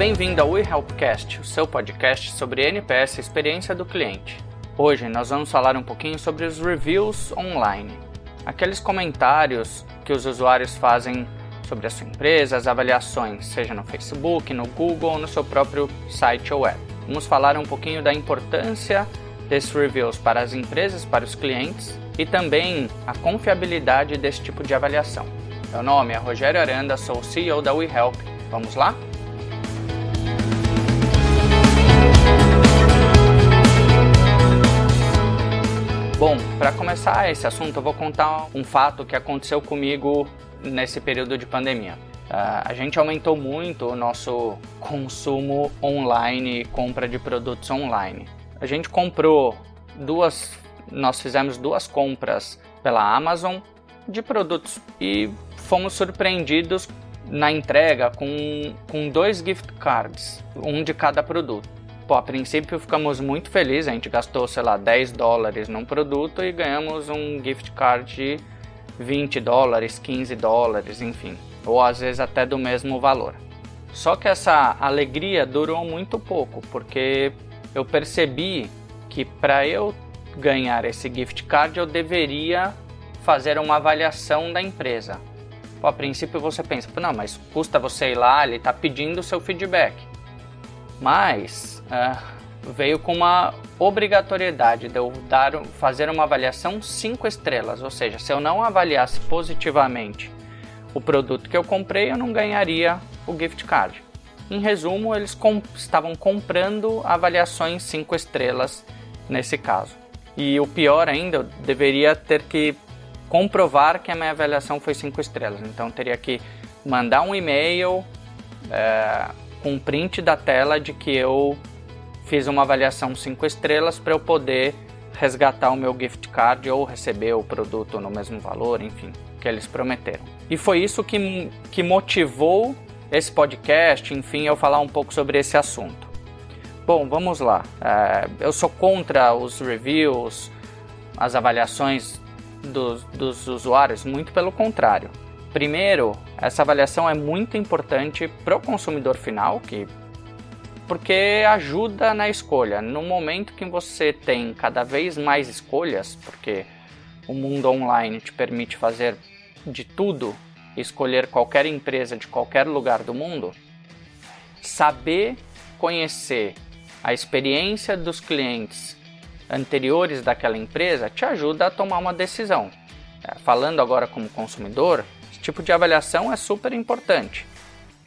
Bem-vindo ao eHelpcast, o seu podcast sobre NPS experiência do cliente. Hoje nós vamos falar um pouquinho sobre os reviews online, aqueles comentários que os usuários fazem sobre a sua empresa, as avaliações, seja no Facebook, no Google ou no seu próprio site ou app. Vamos falar um pouquinho da importância desses reviews para as empresas, para os clientes e também a confiabilidade desse tipo de avaliação. Meu nome é Rogério Aranda, sou o CEO da WeHelp. Vamos lá? Começar esse assunto, eu vou contar um fato que aconteceu comigo nesse período de pandemia. Uh, a gente aumentou muito o nosso consumo online e compra de produtos online. A gente comprou duas, nós fizemos duas compras pela Amazon de produtos e fomos surpreendidos na entrega com, com dois gift cards, um de cada produto. Pô, a princípio ficamos muito felizes, a gente gastou, sei lá, 10 dólares num produto e ganhamos um gift card de 20 dólares, 15 dólares, enfim, ou às vezes até do mesmo valor. Só que essa alegria durou muito pouco, porque eu percebi que para eu ganhar esse gift card eu deveria fazer uma avaliação da empresa. Pô, a princípio você pensa, não, mas custa você ir lá, ele está pedindo o seu feedback. Mas uh, veio com uma obrigatoriedade de eu dar, fazer uma avaliação 5 estrelas, ou seja, se eu não avaliasse positivamente o produto que eu comprei, eu não ganharia o gift card. Em resumo, eles comp estavam comprando avaliações 5 estrelas nesse caso. E o pior ainda, eu deveria ter que comprovar que a minha avaliação foi 5 estrelas. Então teria que mandar um e-mail é, com um print da tela de que eu fiz uma avaliação 5 estrelas para eu poder resgatar o meu gift card ou receber o produto no mesmo valor, enfim, que eles prometeram. E foi isso que, que motivou esse podcast, enfim, eu falar um pouco sobre esse assunto. Bom, vamos lá. É, eu sou contra os reviews, as avaliações dos, dos usuários, muito pelo contrário. Primeiro, essa avaliação é muito importante para o consumidor final, que porque ajuda na escolha. No momento que você tem cada vez mais escolhas, porque o mundo online te permite fazer de tudo, escolher qualquer empresa de qualquer lugar do mundo, saber conhecer a experiência dos clientes anteriores daquela empresa te ajuda a tomar uma decisão. É, falando agora como consumidor, esse tipo de avaliação é super importante.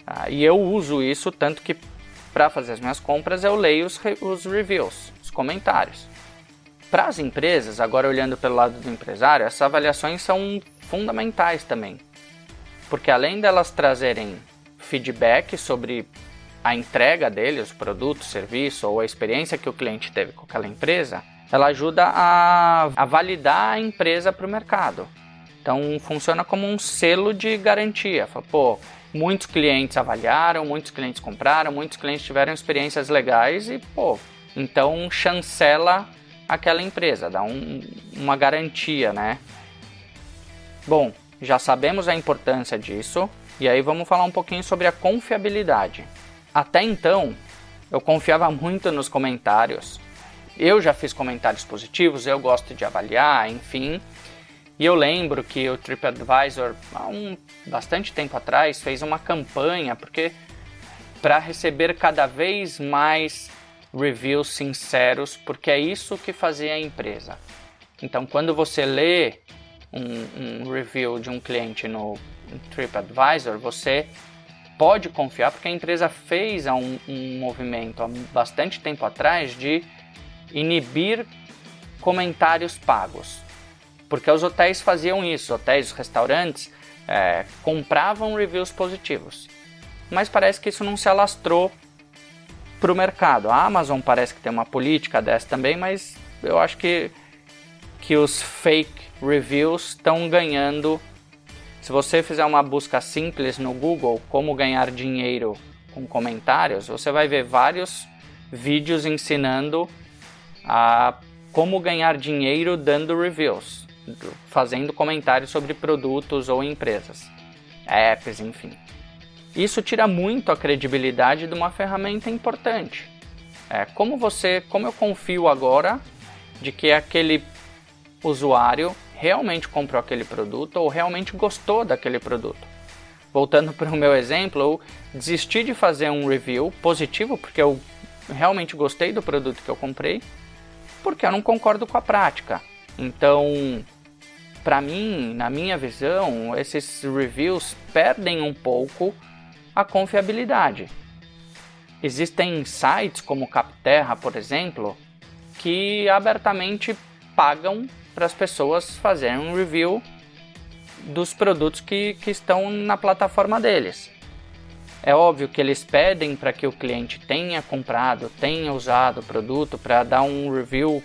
Ah, e eu uso isso tanto que para fazer as minhas compras eu leio os, os reviews, os comentários. Para as empresas, agora olhando pelo lado do empresário, essas avaliações são fundamentais também. Porque além delas trazerem feedback sobre a entrega dele, os produtos, serviço ou a experiência que o cliente teve com aquela empresa, ela ajuda a, a validar a empresa para o mercado. Então funciona como um selo de garantia. Fala, pô, muitos clientes avaliaram, muitos clientes compraram, muitos clientes tiveram experiências legais e, pô, então chancela aquela empresa, dá um, uma garantia, né? Bom, já sabemos a importância disso e aí vamos falar um pouquinho sobre a confiabilidade. Até então, eu confiava muito nos comentários, eu já fiz comentários positivos, eu gosto de avaliar, enfim. E eu lembro que o TripAdvisor, há um bastante tempo atrás, fez uma campanha porque para receber cada vez mais reviews sinceros, porque é isso que fazia a empresa. Então, quando você lê um, um review de um cliente no TripAdvisor, você pode confiar, porque a empresa fez um, um movimento há bastante tempo atrás de inibir comentários pagos. Porque os hotéis faziam isso, hotéis, restaurantes é, compravam reviews positivos. Mas parece que isso não se alastrou para o mercado. A Amazon parece que tem uma política dessa também, mas eu acho que, que os fake reviews estão ganhando. Se você fizer uma busca simples no Google, como ganhar dinheiro com comentários, você vai ver vários vídeos ensinando a como ganhar dinheiro dando reviews, fazendo comentários sobre produtos ou empresas, apps, enfim. Isso tira muito a credibilidade de uma ferramenta importante. É, como você, como eu confio agora de que aquele usuário realmente comprou aquele produto ou realmente gostou daquele produto? Voltando para o meu exemplo, eu desisti de fazer um review positivo porque eu realmente gostei do produto que eu comprei, porque eu não concordo com a prática. Então, para mim, na minha visão, esses reviews perdem um pouco a confiabilidade. Existem sites como Capterra, por exemplo, que abertamente pagam para as pessoas fazerem um review dos produtos que, que estão na plataforma deles. É óbvio que eles pedem para que o cliente tenha comprado, tenha usado o produto para dar um review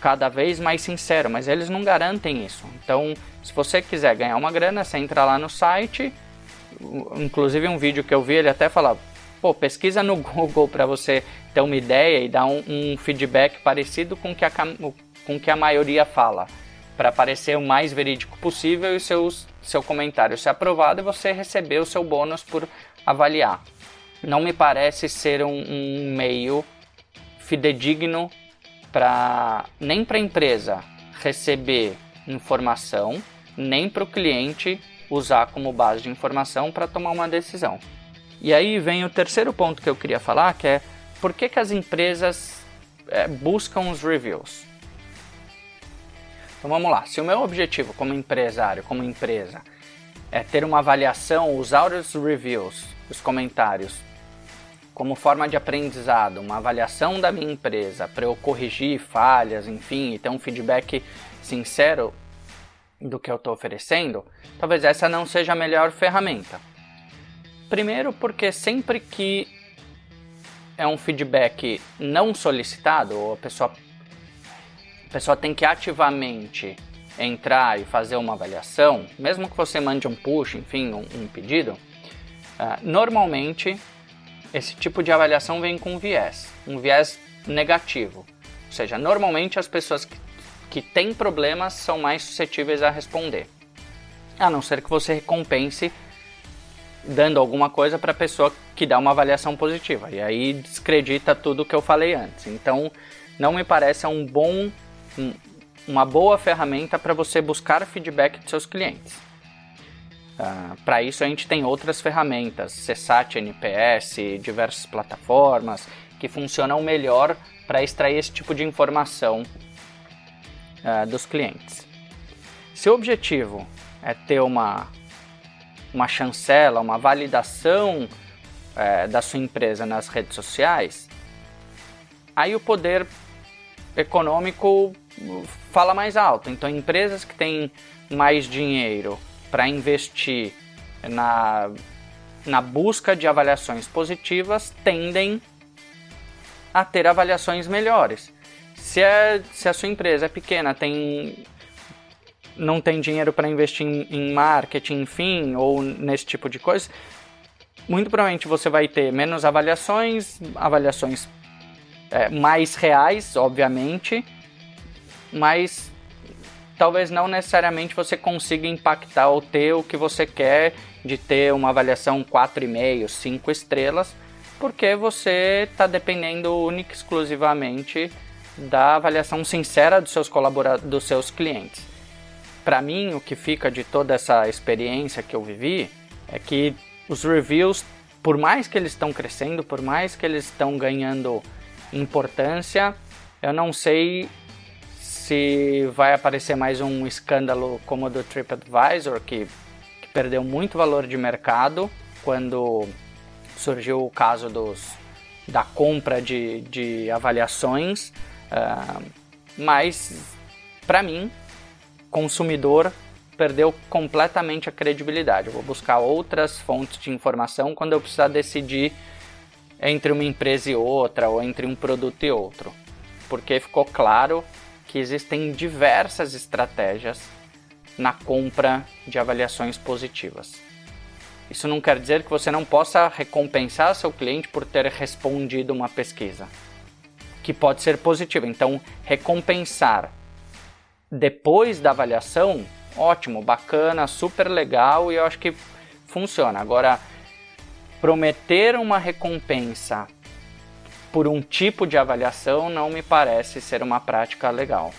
cada vez mais sincero, mas eles não garantem isso. Então, se você quiser ganhar uma grana, você entra lá no site. Inclusive, um vídeo que eu vi, ele até fala: pô, pesquisa no Google para você ter uma ideia e dar um, um, feedback parecido com que a, com que a maioria fala, para parecer o mais verídico possível e seus, seu comentário ser aprovado e você receber o seu bônus por avaliar. Não me parece ser um, um meio fidedigno para nem para a empresa receber informação, nem para o cliente usar como base de informação para tomar uma decisão. E aí vem o terceiro ponto que eu queria falar, que é por que, que as empresas é, buscam os reviews. Então vamos lá, se o meu objetivo como empresário, como empresa, é ter uma avaliação, usar os reviews, os comentários como forma de aprendizado, uma avaliação da minha empresa para eu corrigir falhas, enfim, e ter um feedback sincero do que eu estou oferecendo, talvez essa não seja a melhor ferramenta. Primeiro, porque sempre que é um feedback não solicitado, ou a pessoa, a pessoa tem que ativamente entrar e fazer uma avaliação, mesmo que você mande um push, enfim, um, um pedido, uh, normalmente esse tipo de avaliação vem com viés, um viés negativo. Ou seja, normalmente as pessoas que, que têm problemas são mais suscetíveis a responder. A não ser que você recompense dando alguma coisa para a pessoa que dá uma avaliação positiva. E aí descredita tudo que eu falei antes. Então, não me parece um bom, uma boa ferramenta para você buscar feedback de seus clientes. Uh, ah, Para isso a gente tem outras ferramentas, CSAT, NPS, diversas plataformas que funcionam melhor para extrair esse tipo de informação uh, dos clientes. Se o objetivo é ter uma, uma chancela, uma validação uh, da sua empresa nas redes sociais, aí o poder econômico fala mais alto. Então, empresas que têm mais dinheiro para investir na, na busca de avaliações positivas tendem a ter avaliações melhores. Se, é, se a sua empresa é pequena, tem, não tem dinheiro para investir em, em marketing, enfim, ou nesse tipo de coisa, muito provavelmente você vai ter menos avaliações, avaliações é, mais reais, obviamente, mas talvez não necessariamente você consiga impactar ou ter o que você quer de ter uma avaliação 4,5, 5 estrelas, porque você está dependendo única e exclusivamente da avaliação sincera dos seus colaboradores, dos seus clientes. Para mim, o que fica de toda essa experiência que eu vivi é que os reviews, por mais que eles estão crescendo, por mais que eles estão ganhando importância, eu não sei se vai aparecer mais um escândalo como o do TripAdvisor, que, que perdeu muito valor de mercado quando surgiu o caso dos, da compra de, de avaliações, uh, mas para mim, consumidor, perdeu completamente a credibilidade. Eu vou buscar outras fontes de informação quando eu precisar decidir entre uma empresa e outra ou entre um produto e outro, porque ficou claro que existem diversas estratégias na compra de avaliações positivas. Isso não quer dizer que você não possa recompensar seu cliente por ter respondido uma pesquisa, que pode ser positiva. Então, recompensar depois da avaliação, ótimo, bacana, super legal e eu acho que funciona. Agora, prometer uma recompensa por um tipo de avaliação não me parece ser uma prática legal.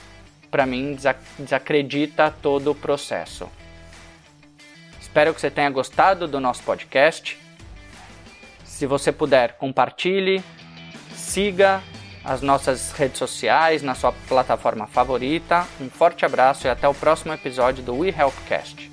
Para mim, desacredita todo o processo. Espero que você tenha gostado do nosso podcast. Se você puder, compartilhe, siga as nossas redes sociais na sua plataforma favorita. Um forte abraço e até o próximo episódio do We Helpcast.